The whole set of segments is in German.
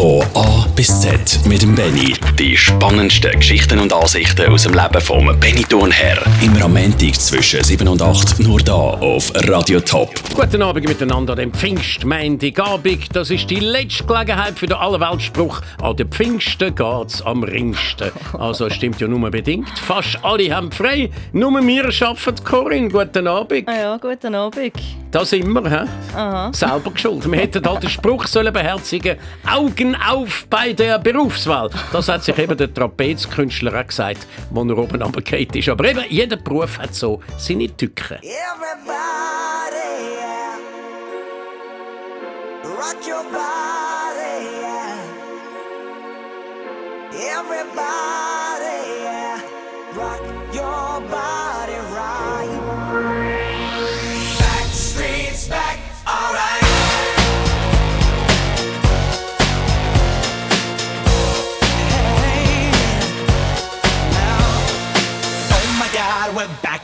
Von A bis Z mit dem Benny. Die spannendsten Geschichten und Ansichten aus dem Leben vom Benny Thurnherr. Immer am Montag zwischen 7 und 8 nur da auf Radio Top. Guten Abend miteinander, dem Pfingstmontagabend. Das ist die letzte Gelegenheit für den Allerweltspruch. An den Pfingsten geht's am ringsten. Also stimmt ja nur bedingt. Fast alle haben frei, nur wir arbeiten. Corinne, guten Abend. Ah ja, guten Abend. Da sind wir, hä? Aha. Selber geschuld. Wir hätten halt den Spruch sollen beherzigen Augen auf bei der Berufswahl. Das hat sich eben der Trapezkünstler auch gesagt, wo er oben runtergefallen ist. Aber eben, jeder Beruf hat so seine Tücken. Everybody, yeah. Rock your body, yeah. Everybody,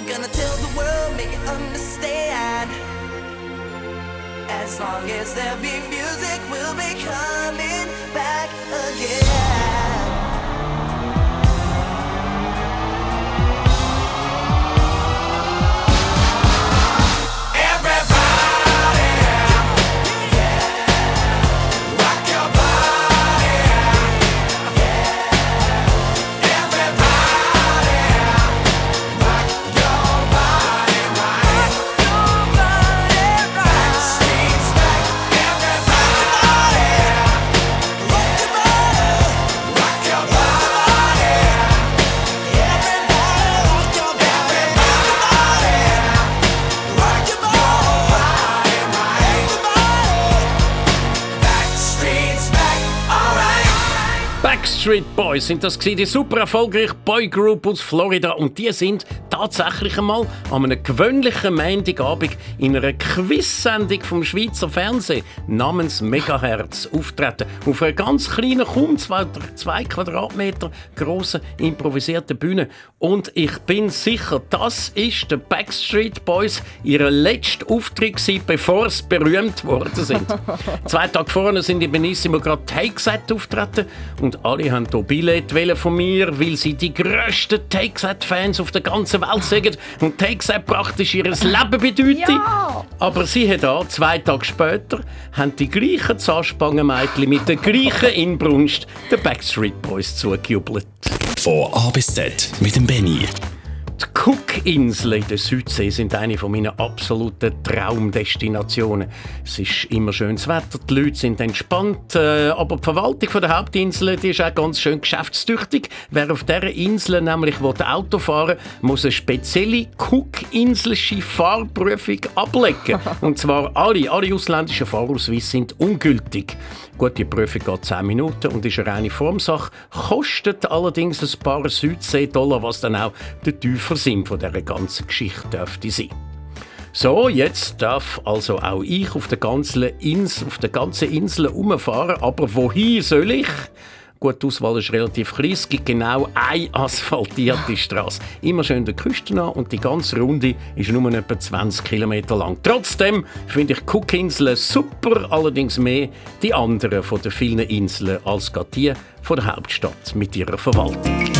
I'm gonna tell the world, make it understand. As long as there be music, we'll be coming back again Backstreet Boys sind das die super erfolgreiche Boygroup aus Florida und die sind tatsächlich einmal an einem gewöhnlichen Montagabend in einer Quiz-Sendung vom Schweizer Fernsehen namens Megahertz auftreten. Auf einer ganz kleinen, kaum zwei, zwei Quadratmeter grossen improvisierten Bühne. Und ich bin sicher, das ist der Backstreet Boys ihre letzte Auftritt gewesen, bevor sie berühmt worden sind. Zwei Tage vorher sind in Benissimo gerade Take Set auftreten und alle haben hier Billett von mir, weil sie die grössten Takesat-Fans auf der ganzen Welt sind und Takesat praktisch ihr Leben bedeutet. Ja. Aber sie hat auch, zwei Tage später, haben die gleichen Zahnspangenmädchen mit der gleichen Inbrunst den Backstreet Boys zugejubelt. Von A bis Z mit dem Benny. Die Cookinseln in der Südsee sind eine meiner absoluten Traumdestinationen. Es ist immer schönes Wetter, die Leute sind entspannt, äh, aber die Verwaltung der Hauptinsel die ist auch ganz schön geschäftstüchtig. Wer auf dieser Insel nämlich Auto fahren will, muss eine spezielle Cookinselsche Fahrprüfung ablegen. Und zwar alle, alle ausländischen Fahrausweise sind ungültig. Gut, die Prüfung geht 10 Minuten und ist eine reine Formsache, kostet allerdings ein paar Südsee-Dollar, was dann auch der tiefer Sinn von dieser ganzen Geschichte dürfte sein. So, jetzt darf also auch ich auf der ganzen Insel, auf der ganzen Insel umfahren, aber wohin soll ich? Gut, die Auswahl ist relativ klein. Es gibt genau eine asphaltierte Straße. Immer schön der Küste nach und die ganze Runde ist nur etwa 20 km lang. Trotzdem finde ich Cookinseln super, allerdings mehr die anderen von den vielen Inseln als die von der Hauptstadt mit ihrer Verwaltung.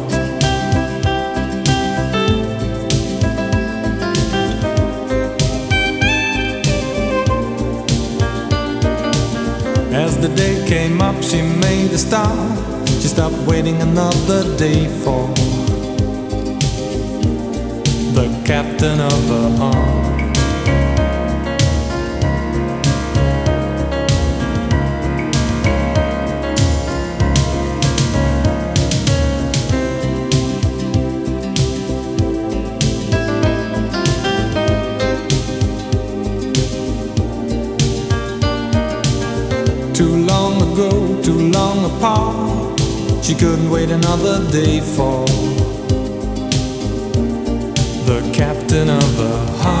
The day came up, she made a stop. She stopped waiting another day for the captain of her heart. apart. She couldn't wait another day for the captain of her heart.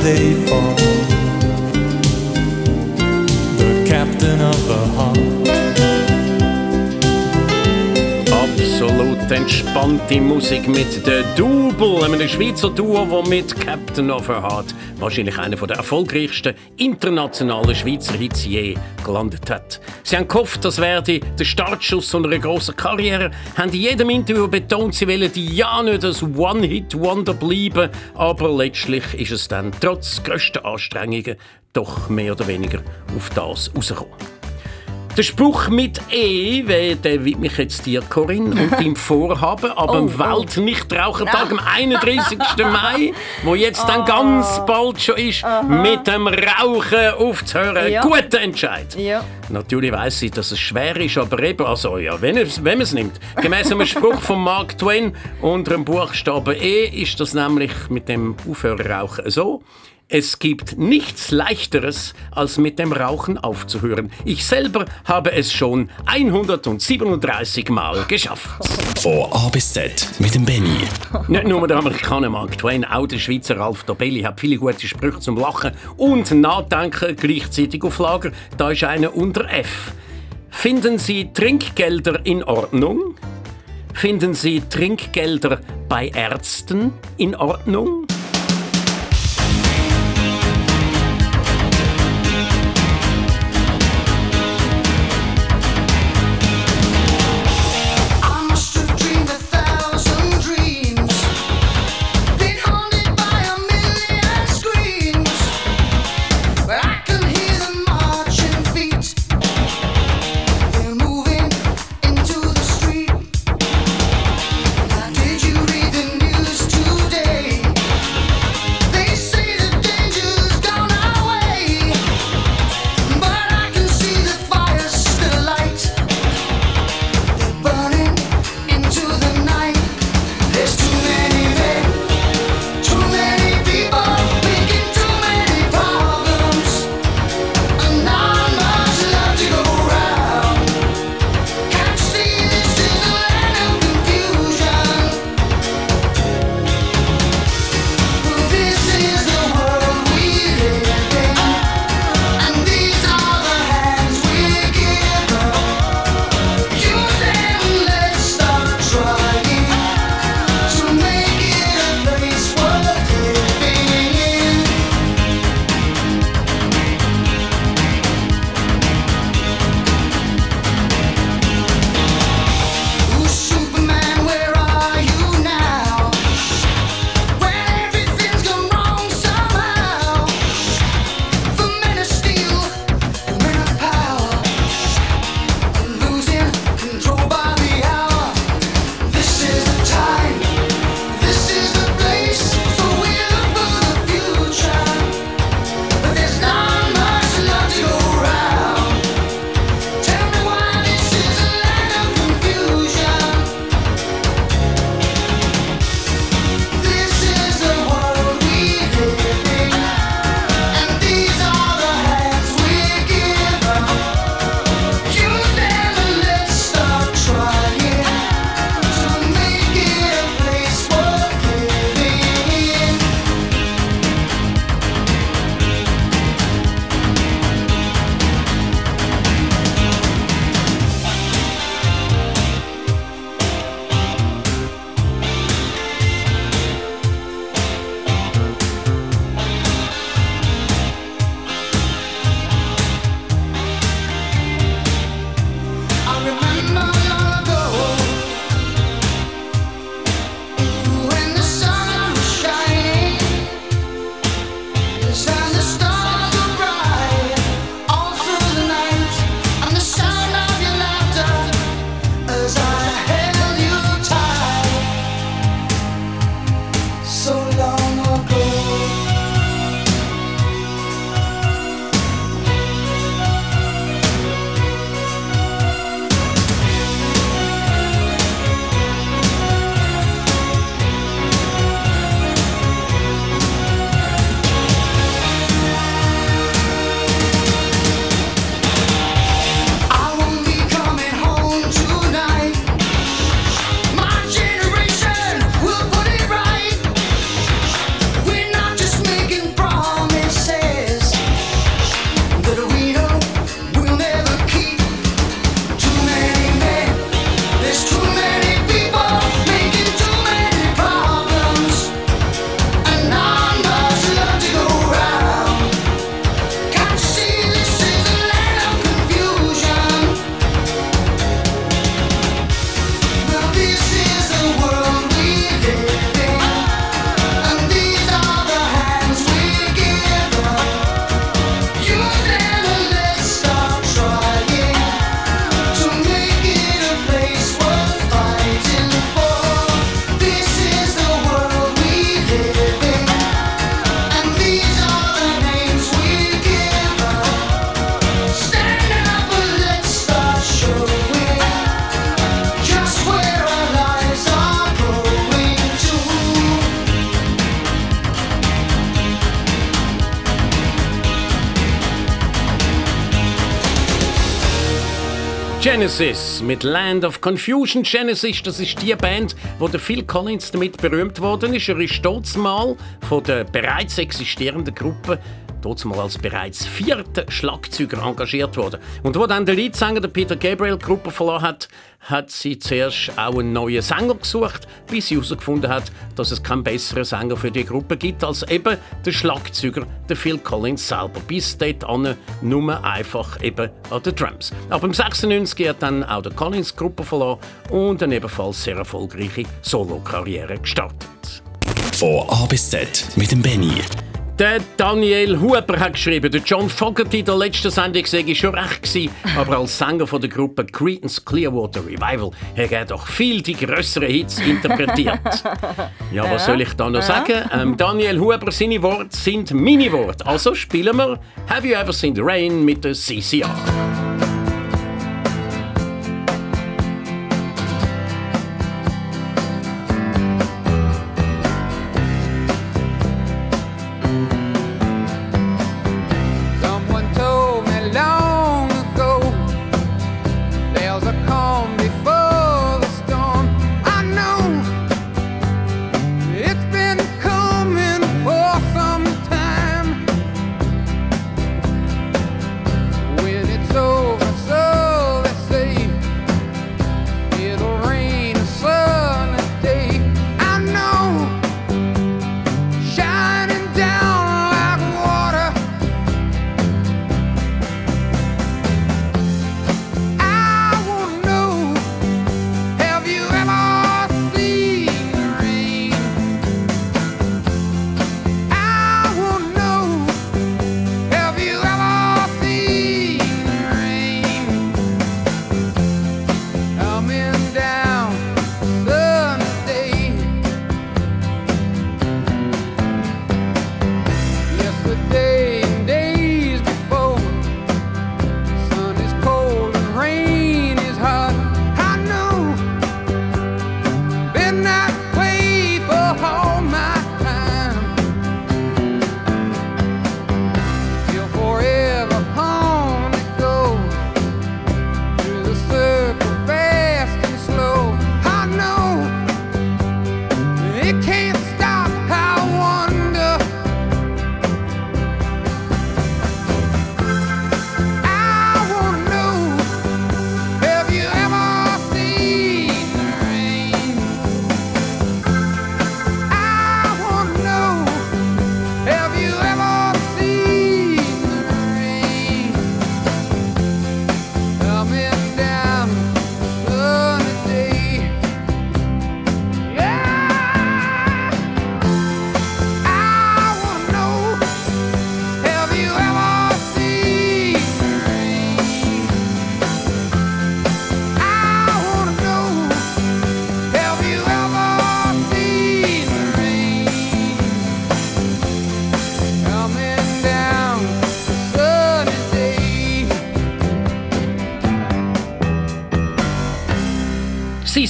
Another day for the captain of the entspannte Musik mit der Double, einem Schweizer Duo, das mit Captain of Her Heart wahrscheinlich einer der erfolgreichsten internationalen Schweizer Hits je gelandet hat. Sie haben gehofft, das werde der Startschuss einer grossen Karriere, haben in jedem Interview betont, sie wollen ja nicht als One-Hit-Wonder bleiben, aber letztlich ist es dann trotz grösster Anstrengungen doch mehr oder weniger auf das rausgekommen. Der Spruch mit E, den widme ich jetzt dir, Corinne, und deinem Vorhaben, aber am Oh, oh. Weltnichtrauchertag, am 31. Mai, wo jetzt dann ganz bald schon ist, mit dem Rauchen aufzuhören. Ja. Guter Entscheid. Ja. Natürlich weiss ich, dass es schwer ist, aber eben, also ja, wenn, es, wenn man es nimmt. Gemäss einem Spruch von Mark Twain unter dem Buchstaben E ist das nämlich mit dem Aufhörerrauchen so. Es gibt nichts Leichteres, als mit dem Rauchen aufzuhören. Ich selber habe es schon 137 Mal geschafft. Von A bis Z mit dem Benny. Nicht nur der Amerikaner Mark Twain, auch der Schweizer Ralf Dobelli hat viele gute Sprüche zum Lachen und Nachdenken gleichzeitig auf Lager. Da ist einer unter F. Finden Sie Trinkgelder in Ordnung? Finden Sie Trinkgelder bei Ärzten in Ordnung? Genesis mit Land of Confusion. Genesis, das ist die Band, wo der Phil Collins damit berühmt worden ist. Er ist stolz mal von der bereits existierenden Gruppe dort mal als bereits vierter Schlagzeuger engagiert worden. Und wo dann der Leadsänger der Peter Gabriel die Gruppe verloren hat, hat sie zuerst auch einen neuen Sänger gesucht, bis sie herausgefunden hat, dass es keinen besseren Sänger für die Gruppe gibt als eben der Schlagzeuger, der Phil Collins selber. Bis dahin nur einfach eben an den Drums. Aber im 96 hat dann auch der Collins Gruppe verloren und eine ebenfalls sehr erfolgreiche Solo-Karriere gestartet. Von A bis Z mit dem Benny. Der Daniel Huber hat geschrieben, der John Fogerty in der letzten Sendung sei schon recht gewesen, aber als Sänger von der Gruppe Creedence Clearwater Revival hat er doch viel die größeren Hits interpretiert. ja, was soll ich da noch sagen? Ähm, Daniel Huber, seine Worte sind meine Worte. Also spielen wir Have You Ever Seen the Rain mit der CCR.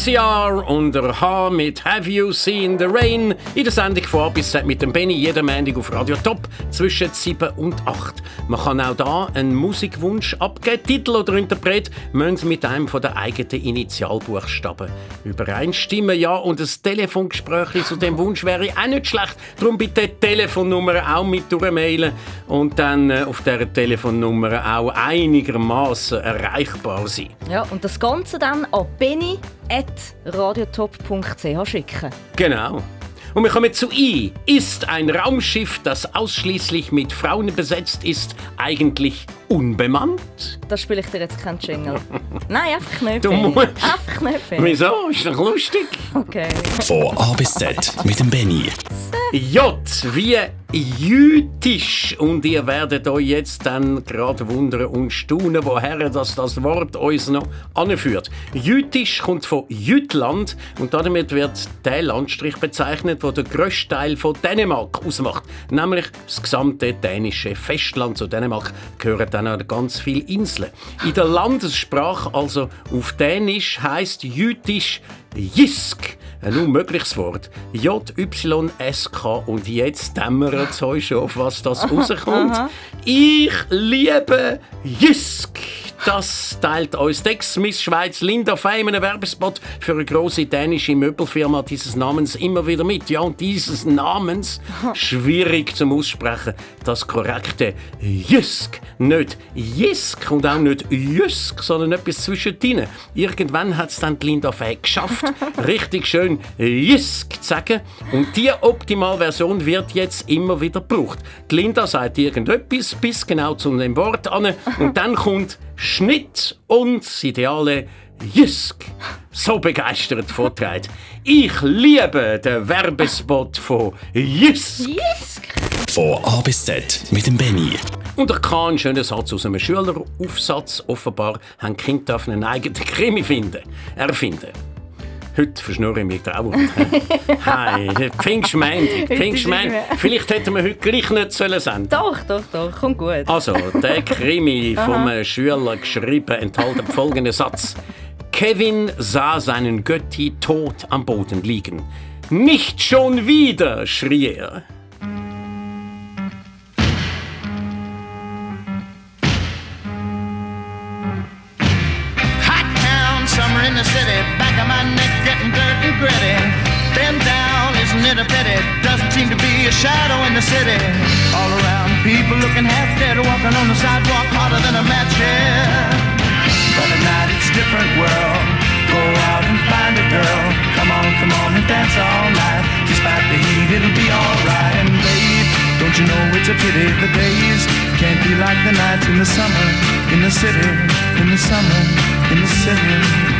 CCR und der H mit Have You Seen the Rain in der Sendung von bis mit dem Benny jeden Montag auf Radio Top zwischen 7 und 8. Man kann auch da einen Musikwunsch abgeben. Titel oder Interpret müssen mit einem von den eigenen Initialbuchstaben übereinstimmen. Ja, und ein Telefongespräch zu dem Wunsch wäre auch nicht schlecht. Darum bitte die Telefonnummer auch mit durchmailen und dann äh, auf dieser Telefonnummer auch einigermaßen erreichbar sein. Ja, und das Ganze dann an benny.radiotop.ch schicken. Genau. Und wir kommen zu I. Ist ein Raumschiff, das ausschließlich mit Frauen besetzt ist, eigentlich unbemannt? Da spiele ich dir jetzt keinen Jingle. Nein, einfach nicht. Du musst. Einfach nicht. Wieso? Ist doch lustig. Okay. Von A bis Z mit dem Benny. J wie jütisch. Und ihr werdet euch jetzt dann gerade wundern und staunen, woher das, das Wort uns noch anführt. Jütisch kommt von Jütland und damit wird der Landstrich bezeichnet, der grösste Teil von Dänemark ausmacht. Nämlich das gesamte dänische Festland. Zu Dänemark gehören dann auch ganz viele Inseln. In der Landessprache, also auf Dänisch, heißt Jütisch Jisk. ein unmögliches Wort. J-Y-S-K und jetzt dämmert euch schon, auf was das rauskommt. Ich liebe Jysk. Das teilt uns Dex Miss Schweiz Linda Fey, einen Werbespot für eine große dänische Möbelfirma dieses Namens immer wieder mit. Ja, und dieses Namens schwierig zum Aussprechen. Das korrekte Jysk, nicht Jisk und auch nicht Jysk, sondern etwas zwischendrin. Irgendwann hat es dann Linda Fey geschafft, richtig schön Jysk zu sagen. Und die Optimalversion wird jetzt immer wieder gebraucht. Die Linda sagt irgendetwas bis genau zu dem Wort an und dann kommt Schnitt und das ideale Jysk. So begeistert vorträgt. Ich liebe den Werbespot von Jysk. Von A bis Z mit dem Benny. Und er kann einen schönen Satz aus einem Schüleraufsatz. Offenbar haben Kinder einen eigenen Krimi finden, erfinden. Heute verschnurre ich mich traurig. Hi, Pfingstmäntig, Pfingstmäntig. Vielleicht hätten wir heute gleich nicht sollen senden Doch, doch, doch, kommt gut. Also, der Krimi vom Schüler geschrieben enthält folgenden Satz. Kevin sah seinen Götti tot am Boden liegen. Nicht schon wieder, schrie er. Isn't it? Doesn't seem to be a shadow in the city. All around, people looking half dead, walking on the sidewalk harder than a match head. But at night it's a different world. Go out and find a girl. Come on, come on and dance all night. Despite the heat, it'll be alright. And babe, don't you know it's a pity the days can't be like the nights in the summer in the city, in the summer, in the city.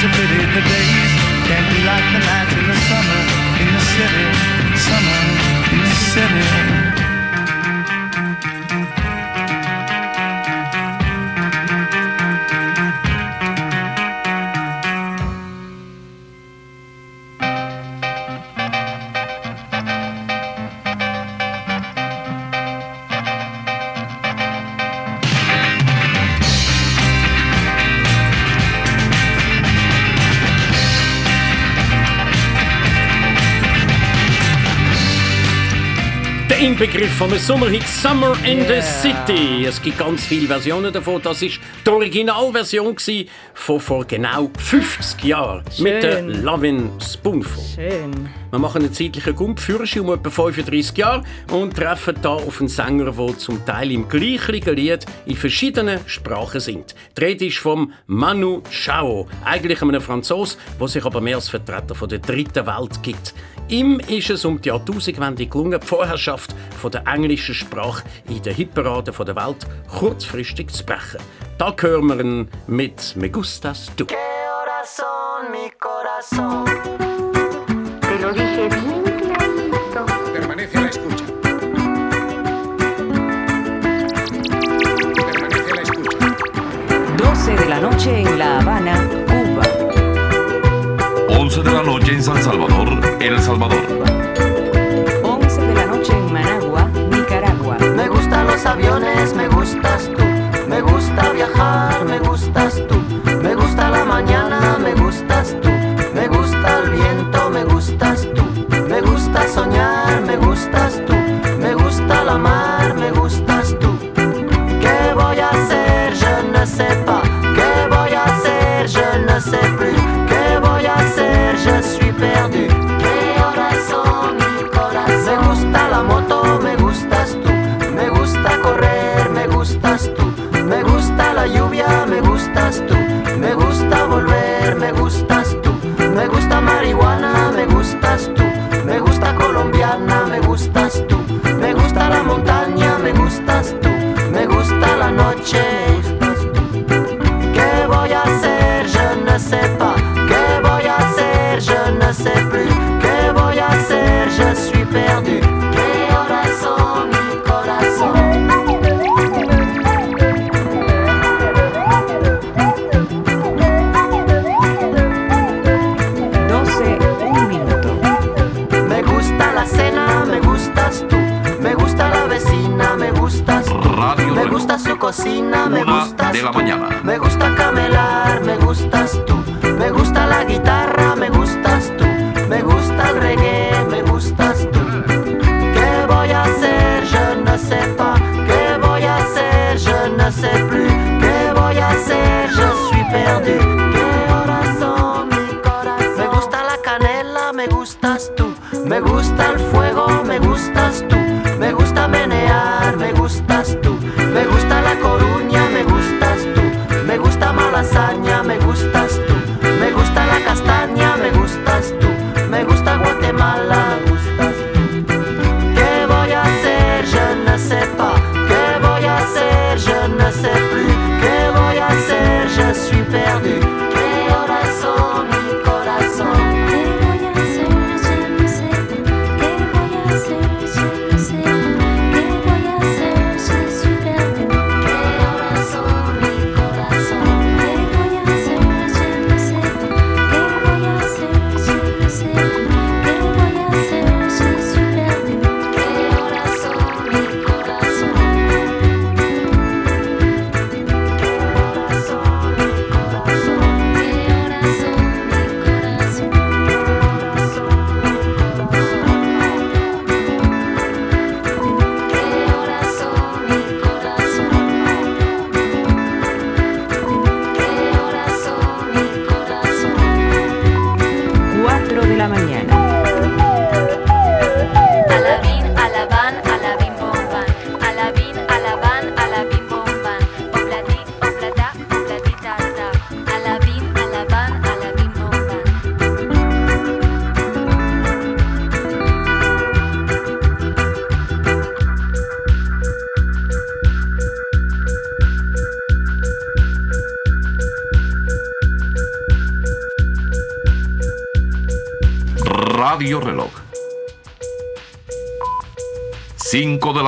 certificated Einem Sommerhit Summer in the City. Es gibt ganz viele Versionen davon. Das ist die Originalversion von vor genau 50 Jahren mit der Schön. Lovin' Spoonful. Schön. Wir machen einen zeitlichen Gumpführerschein um etwa 35 Jahre und treffen da auf einen Sänger, der zum Teil im gleichen Lied in verschiedenen Sprachen singt. Die Rede ist vom Manu Chao, eigentlich einem Franzos, der sich aber mehr als Vertreter von der dritten Welt gibt. Ihm ist es um die Jahrtausendwende gelungen, die Vorherrschaft von der englischen Sprache in der Hitparade der Welt kurzfristig zu brechen. Da hören wir ihn mit Me Gustas Du. Corazón, mi corazón. Te lo dije bien clarito. Permanece a la escucha. Permanece a la escucha. 12 de la noche en La Habana, Cuba. 11 de la noche en San Salvador, El Salvador. 11 de la noche en Managua, Nicaragua. Me gustan los aviones, soñar me gusta cocina, me Una gustas de la tú. mañana. Me gusta camelar, me gustas tú. Me gusta la guitarra, me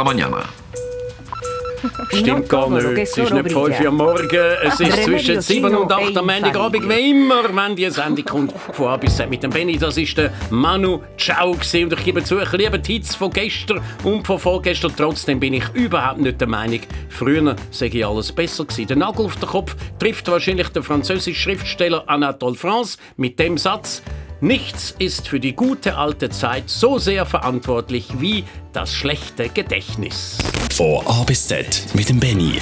la mañana. Stimmt gar nicht. Es ist nicht 5 brilla. Uhr am Morgen. Es ist zwischen 7 und 8 am Montagabend. Wie immer, wenn die Sendung kommt von A bis Z mit dem Benny. Das ist der Manu Ciao gewesen. Und ich gebe zu, ich liebe die Hits von gestern und von vorgestern. Trotzdem bin ich überhaupt nicht der Meinung, früher sei ich alles besser gewesen. Der Nagel auf den Kopf trifft wahrscheinlich der französische Schriftsteller Anatole France mit dem Satz Nichts ist für die gute alte Zeit so sehr verantwortlich wie das schlechte Gedächtnis. Von A bis Z mit dem Benny.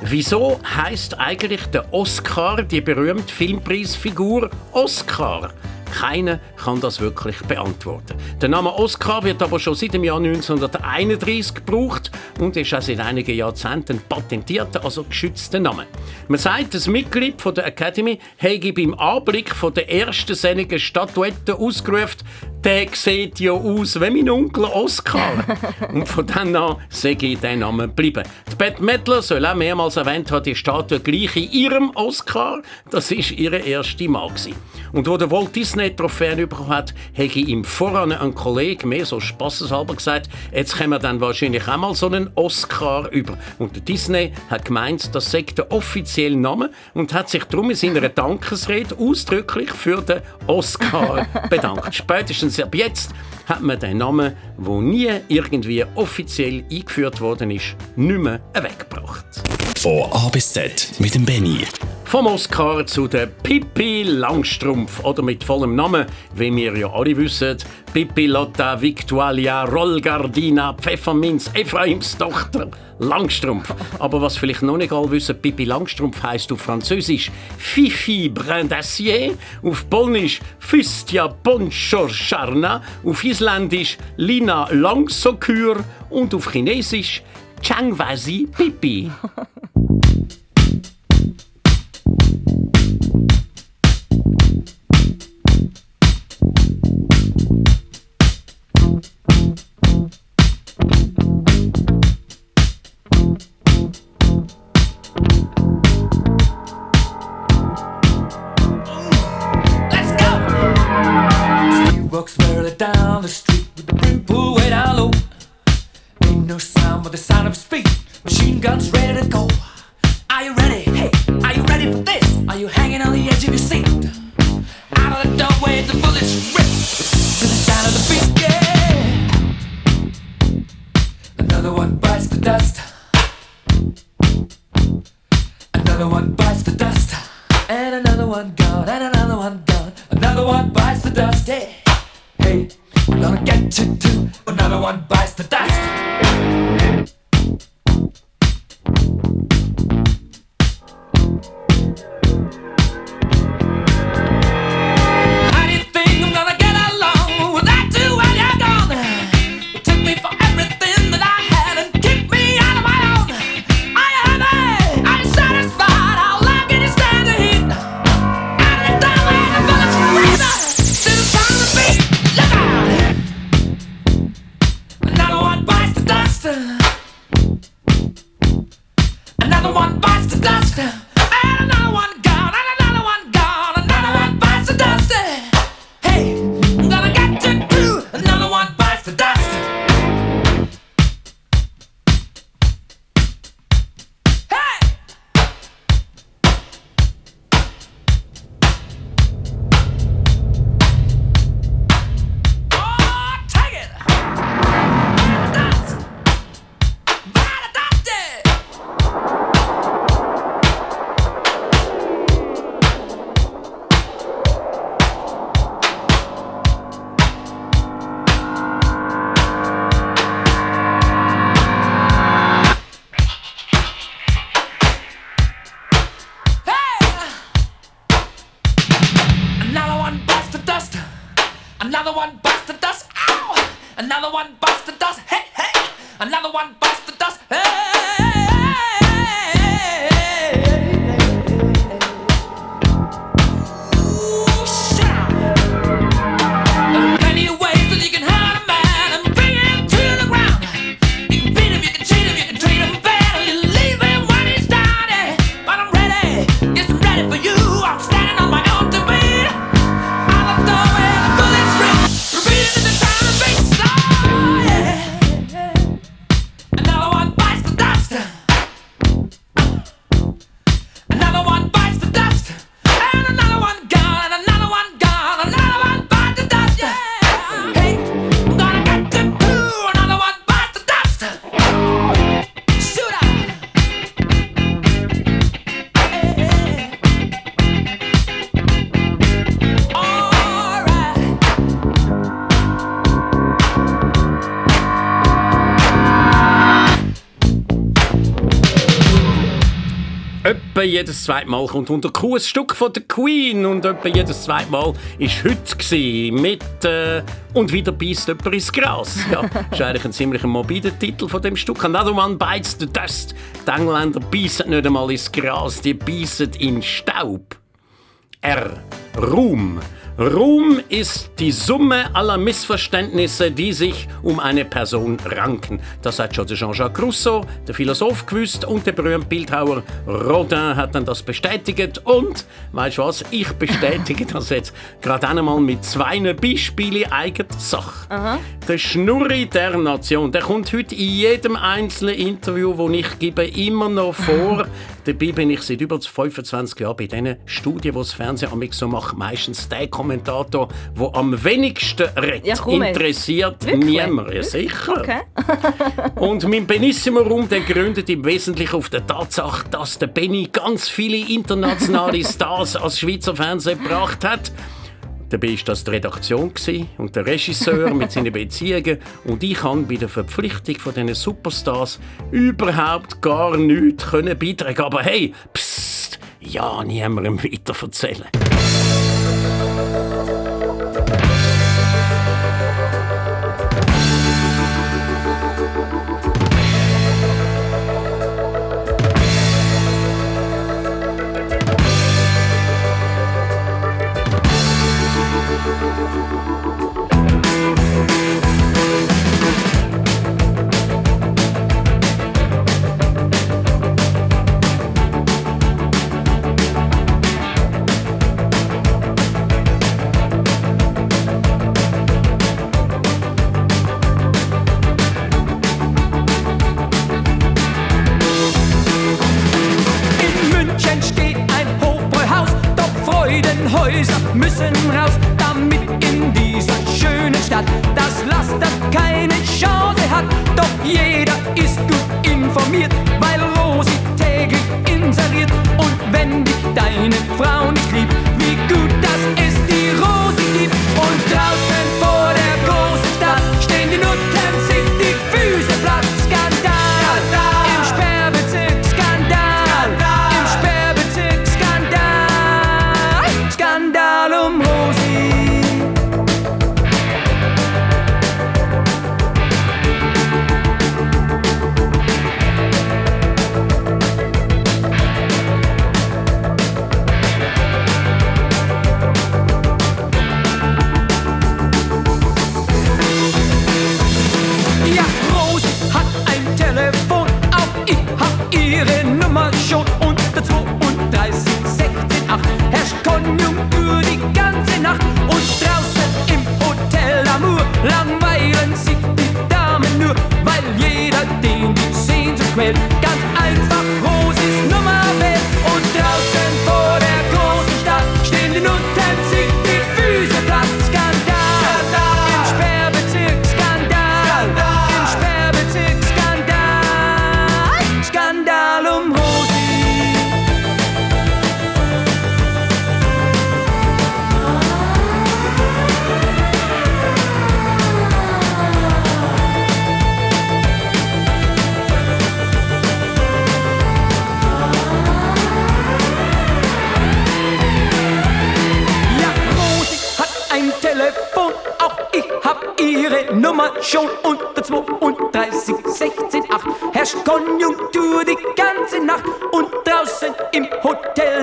Wieso heißt eigentlich der Oscar die berühmte Filmpreisfigur Oscar? Keiner kann das wirklich beantworten. Der Name Oscar wird aber schon seit dem Jahr 1931 gebraucht und ist auch seit einigen Jahrzehnten patentierter, also geschützter Name. Man sagt, das Mitglied von der Academy habe beim Anblick von der ersten sennigen Statuette ausgerufen, der sieht ja aus wie mein Onkel Oscar. und von dann an sei der Name geblieben. Die Bette Midler soll auch mehrmals erwähnt haben, die Statue gleich in ihrem Oscar. Das war ihre erste Mal. Gewesen. Und wo der Walt Disney Trophäen bekommen hat, habe ihm voran ein Kollege mehr so spaßeshalber gesagt, jetzt können wir dann wahrscheinlich auch mal so einen Oscar über. Und der Disney hat gemeint, das sei der offizielle Name und hat sich darum in seiner Dankesrede ausdrücklich für den Oscar bedankt. Spätestens ab jetzt hat man den Namen, der nie irgendwie offiziell eingeführt worden ist, nicht mehr weggebracht. Von A bis Z mit dem Benny. Vom Oscar zu der Pippi Langstrumpf oder mit vollem Namen, wie wir ja alle wissen, Pippi Lotta Victualia Rollgardina Pfefferminz Ephraims Tochter Langstrumpf. Aber was vielleicht noch nicht alle wissen, Pippi Langstrumpf heißt auf Französisch Fifi Brin d'Acier, auf Polnisch Fustia Ponchorcharna, auf Isländisch Lina Langsokur und auf Chinesisch Changwasi Pippi. Another one bites the dust, and another one gone, and another one gone. Another one bites the dust, hey, hey. Gonna get you too. Another one bites the dust. The dust. Hey! Etwa jedes zweite Mal kommt unter Kuh ein Stück von der Queen und etwa jedes zweite Mal ist heute mit äh, und wieder beißt jemand ins Gras. Ja, ist eigentlich ein ziemlich morbider Titel von dem Stück. Another one bites the dust. Die Engländer beißen nicht einmal ins Gras, die beißen in Staub. R. Ruhm. Ruhm ist die Summe aller Missverständnisse, die sich um eine Person ranken. Das hat schon Jean-Jacques Rousseau, der Philosoph, gewusst und der berühmte Bildhauer Rodin hat dann das bestätigt. Und, weißt du was, ich bestätige das jetzt gerade einmal mit zwei Beispielen eigener Sache. Aha. Der Schnurri der Nation, der kommt heute in jedem einzelnen Interview, das ich gebe, immer noch vor. Dabei bin ich seit über 25 Jahren bei diesen Studien, die das Fernsehen amix so macht, meistens der Kommentator, der am wenigsten redet. Ja, komm. Interessiert niemand. Ja, sicher. Okay. Und mein Benissimo-Raum gründet im Wesentlichen auf der Tatsache, dass der Benny ganz viele internationale Stars als Schweizer Fernsehen gebracht hat. Dabei war das die Redaktion und der Regisseur mit seinen Beziehungen. Und ich kann bei der Verpflichtung von diesen Superstars überhaupt gar nichts beitragen. Aber hey, psst, ja, niemandem weiter erzählen.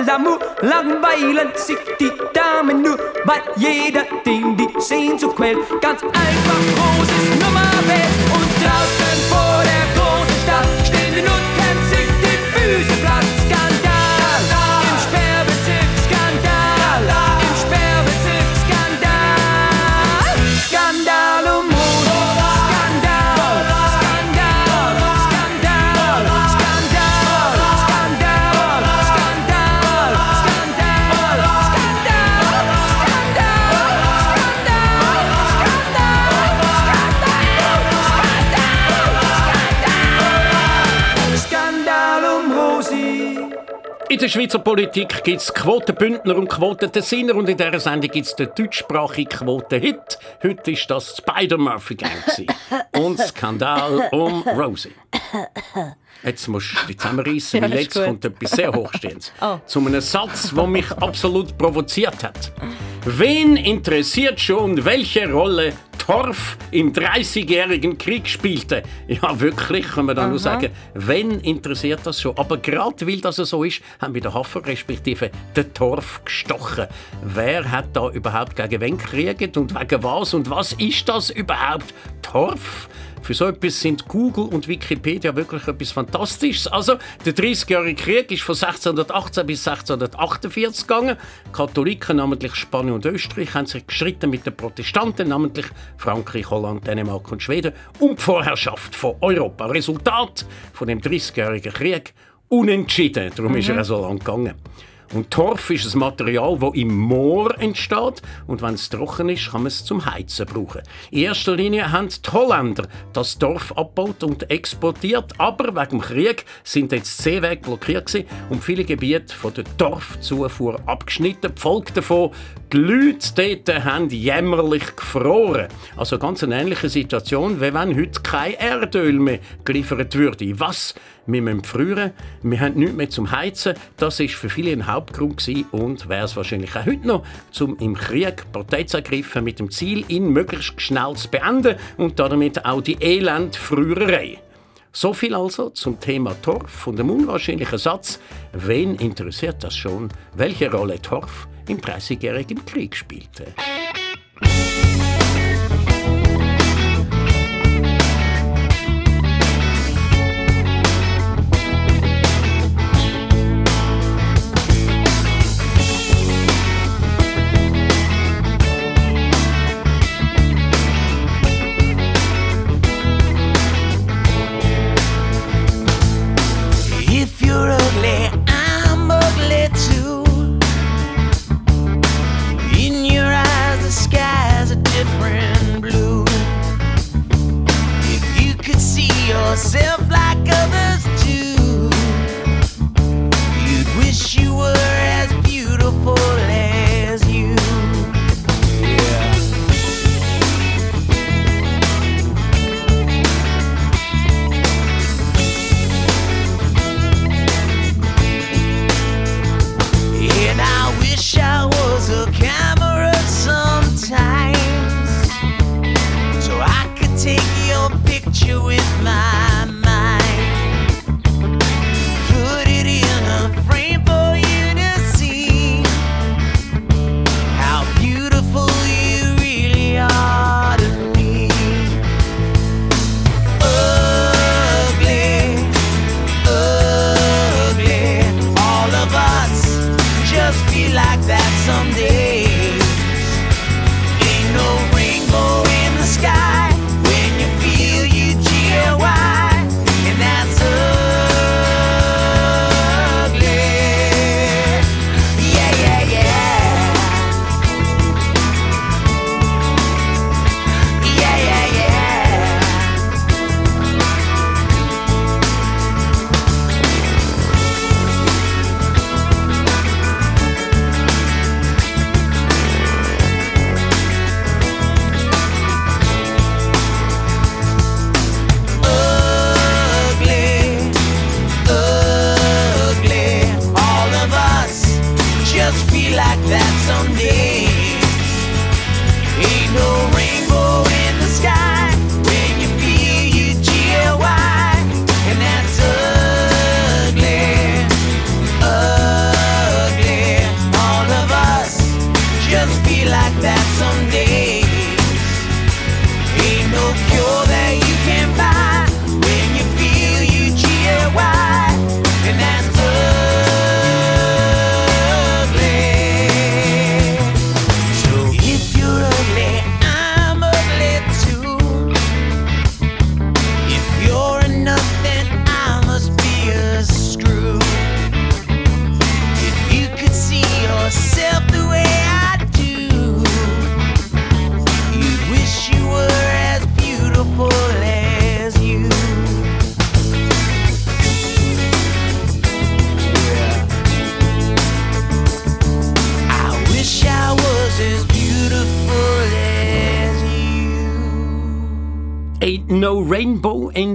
Lamour langweilen sich die Damen nur, weil jeder den die Sehnsucht quält. Ganz einfach Roses Nummer wählt der Schweizer Politik gibt es Quotenbündner und Quotentessiner und in dieser Sendung gibt es den deutschsprachigen Quotenhit. Heute ist das Spider-Murphy-Gang und Skandal um Rosie. Jetzt musst du dich zusammenreissen, Ja, weil jetzt gut. kommt etwas sehr Hochstehendes. Oh. Zu einem Satz, der mich absolut provoziert hat. Wen interessiert schon, welche Rolle Torf im 30-jährigen Krieg spielte? Ja, wirklich, kann man da nur sagen, wen interessiert das schon? Aber gerade weil das so ist, haben wir den Hafer respektive den Torf gestochen. Wer hat da überhaupt gegen wen gekriegt und wegen was? Und was ist das überhaupt? Torf? Für so etwas sind Google und Wikipedia wirklich etwas Fantastisches. Also, der 30-jährige Krieg ist von 1618 bis 1648 gegangen. Die Katholiken, namentlich Spanien und Österreich, haben sich gestritten mit den Protestanten, namentlich Frankreich, Holland, Dänemark und Schweden, um die Vorherrschaft von Europa. Resultat von dem 30-jährigen Krieg unentschieden. Darum ist er auch so lang gegangen. Und Torf ist ein Material, das im Moor entsteht und wenn es trocken ist, kann man es zum Heizen brauchen. In erster Linie haben die Holländer das Torf abgebaut und exportiert, aber wegen dem Krieg sind jetzt die Seewege blockiert und viele Gebiete von der Torfzufuhr abgeschnitten. Die Folge davon, die Leute dort haben jämmerlich gefroren. Also ganz eine ähnliche Situation, wie wenn heute kein Erdöl mehr geliefert würde. Was? Wir müssen frieren, wir haben nichts mehr zum Heizen. Das ist für viele ein Hauptgrund gewesen und wäre es wahrscheinlich auch heute noch, um im Krieg Partei zu ergreifen mit dem Ziel, ihn möglichst schnell zu beenden und damit auch die Elendfriererei. So viel also zum Thema Torf und dem unwahrscheinlichen Satz, wen interessiert das schon, welche Rolle Torf im 30-jährigen Krieg spielte.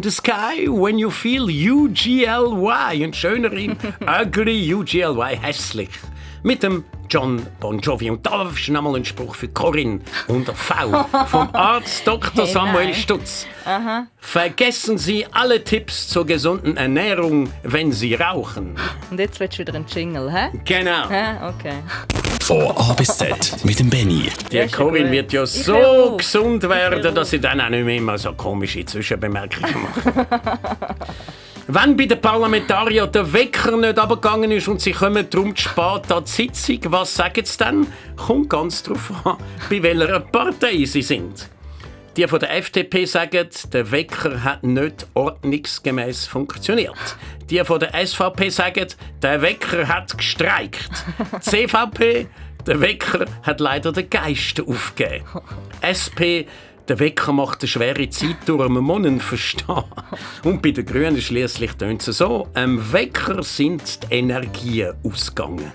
The sky when you feel UGLY. Ein schönerin, ugly UGLY, hässlich. Mit dem John Bon Jovi. Und da ist noch mal ein Spruch für Corinne unter V vom Arzt Dr. Hey, Samuel nein. Stutz. Aha. Vergessen Sie alle Tipps zur gesunden Ernährung, wenn Sie rauchen. Und jetzt willst du wieder einen Jingle, hä? Genau. Hä? Okay. Von A bis Z mit dem Benny. Die Corinne wird ja so gesund werden, dass sie dann auch nicht mehr immer so komische Zwischenbemerkungen macht. Wenn bei den Parlamentariern der Wecker nicht abgegangen ist und sie kommen drum zu spät an die Sitzung, was sagen sie dann? Kommt ganz darauf an, bei welcher Partei sie sind. Die von der FDP sagen, der Wecker hat nicht ordnungsgemäß funktioniert. Die von der SVP sagen, der Wecker hat gestreikt. CVP, der Wecker hat leider den Geist aufgegeben. SP, der Wecker macht eine schwere Zeit durch einen Monnen verstehen. Und bei den Grünen schließlich tönt es so: Am Wecker sind die Energien ausgegangen.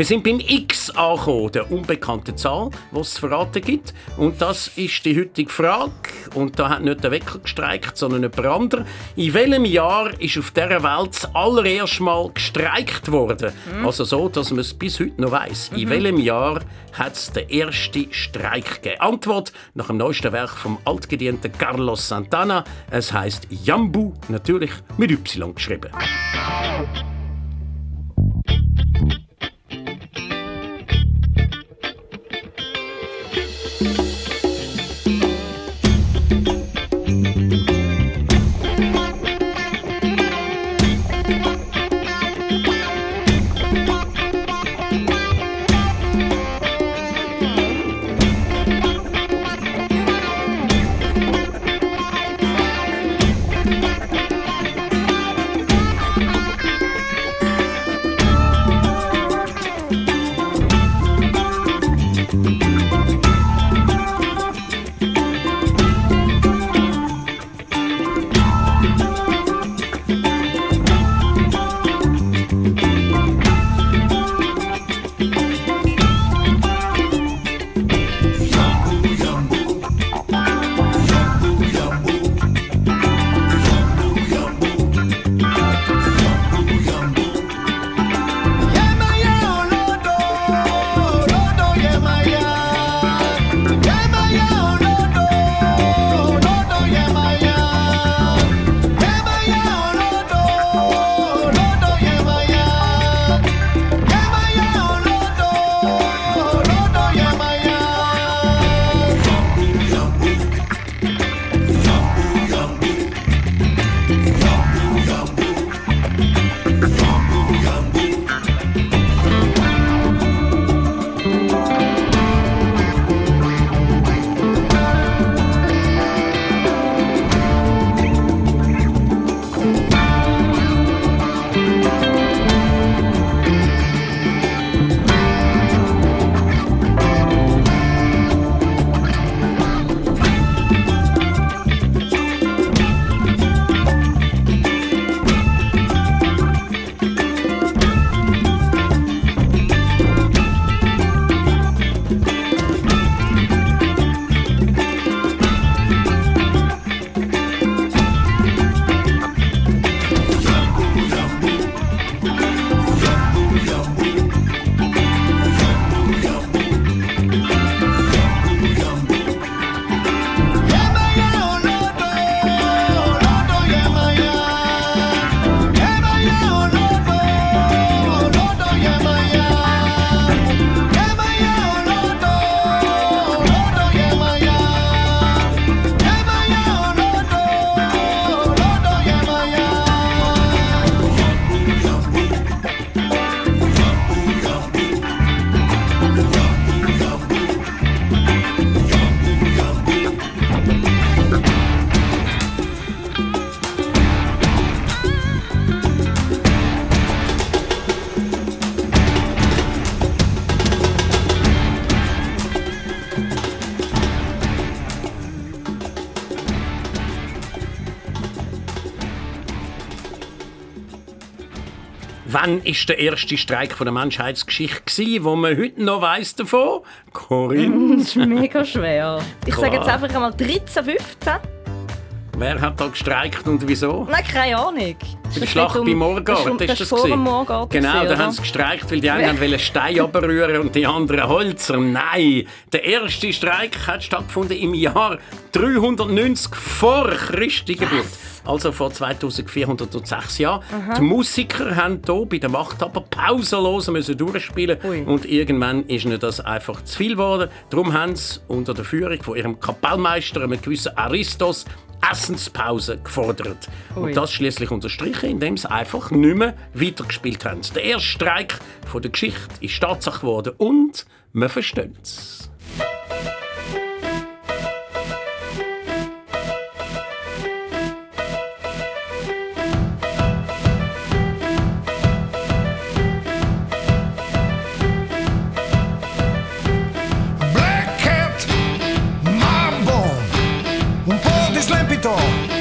Wir sind beim X angekommen, der unbekannten Zahl, die es zu verraten gibt. Und das ist die heutige Frage. Und da hat nicht der Wecker gestreikt, sondern jemand anderer. In welchem Jahr ist auf dieser Welt das allererste Mal gestreikt worden? Also so, dass man es bis heute noch weiss. In welchem Jahr hat es den ersten Streik gegeben? Antwort nach dem neuesten Werk vom altgedienten Carlos Santana. Es heißt Jambu, natürlich mit Y geschrieben. Wann ist der erste Streik von der Menschheitsgeschichte gsi, wo man heute noch weiss davon? Corinne? Das ist mega schwer. Ich sage jetzt einfach einmal 13, 15. Wer hat da gestreikt und wieso? Nein, keine Ahnung. Bei der Schlacht bei Morgarten Das ist das? Morgarten. Genau, gewesen, da haben sie gestreikt, weil die einen wollten Steine abrühren und die anderen Holzer. Nein, der erste Streik hat stattgefunden im Jahr 390 vor Christi Geburt. Also vor 2406 Jahren. Aha. Die Musiker haben hier bei der Machthaber pausenlos müssen durchspielen und irgendwann ist ihnen das einfach zu viel geworden. Darum haben sie unter der Führung von ihrem Kapellmeister, einem gewissen Aristos, Essenspause gefordert. Ui. Und das schließlich unterstrichen, indem sie einfach nicht mehr weitergespielt haben. Der erste Streik von der Geschichte ist Tatsache geworden und man versteht es. Tito.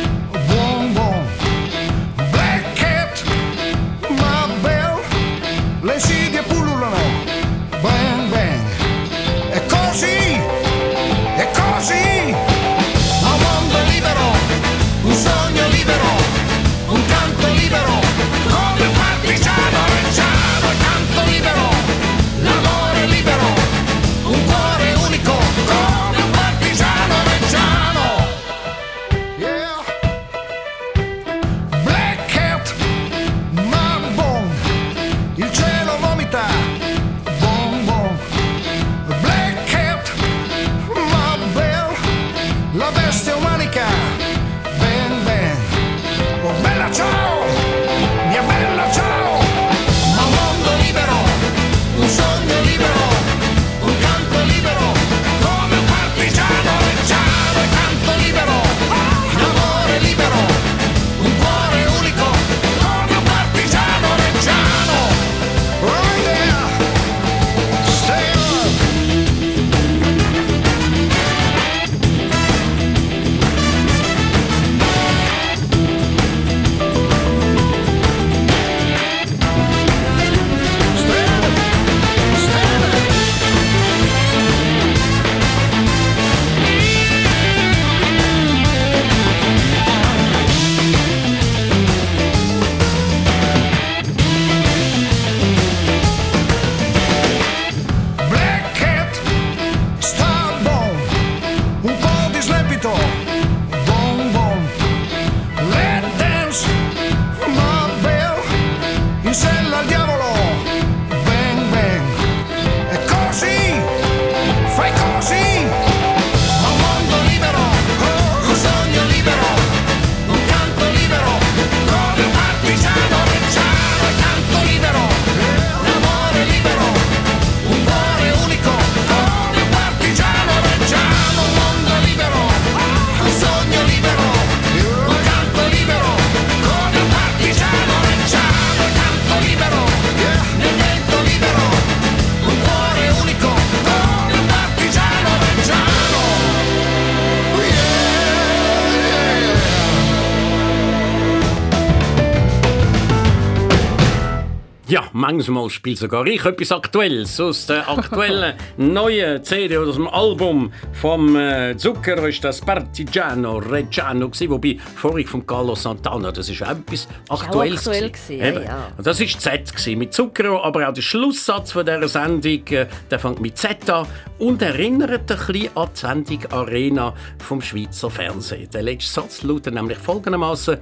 Manchmal spielt sogar ich etwas Aktuelles aus der aktuellen neuen CD oder aus dem Album vom äh, Zucker ist das Partigiano Reggiano gewesen, wobei vorhin von Carlos Santana, das ist auch etwas Aktuelles. aktuell gewesen. gewesen, ja, Das ist Z gewesen, mit Zucchero, aber auch der Schlusssatz von dieser Sendung, äh, der fängt mit Z an und erinnert ein bisschen an die Sendung Arena vom Schweizer Fernsehen. Der letzte Satz lautet nämlich folgendermaßen: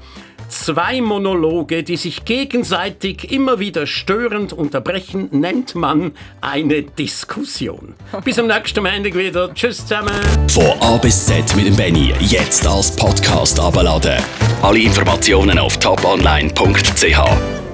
Zwei Monologe, die sich gegenseitig immer wieder störend unterbrechen, nennt man eine Diskussion. Bis am nächsten Montag wieder. Tschüss zusammen. Von A bis Z mit dem Benny. Jetzt als Podcast abladen. Alle Informationen auf toponline.ch.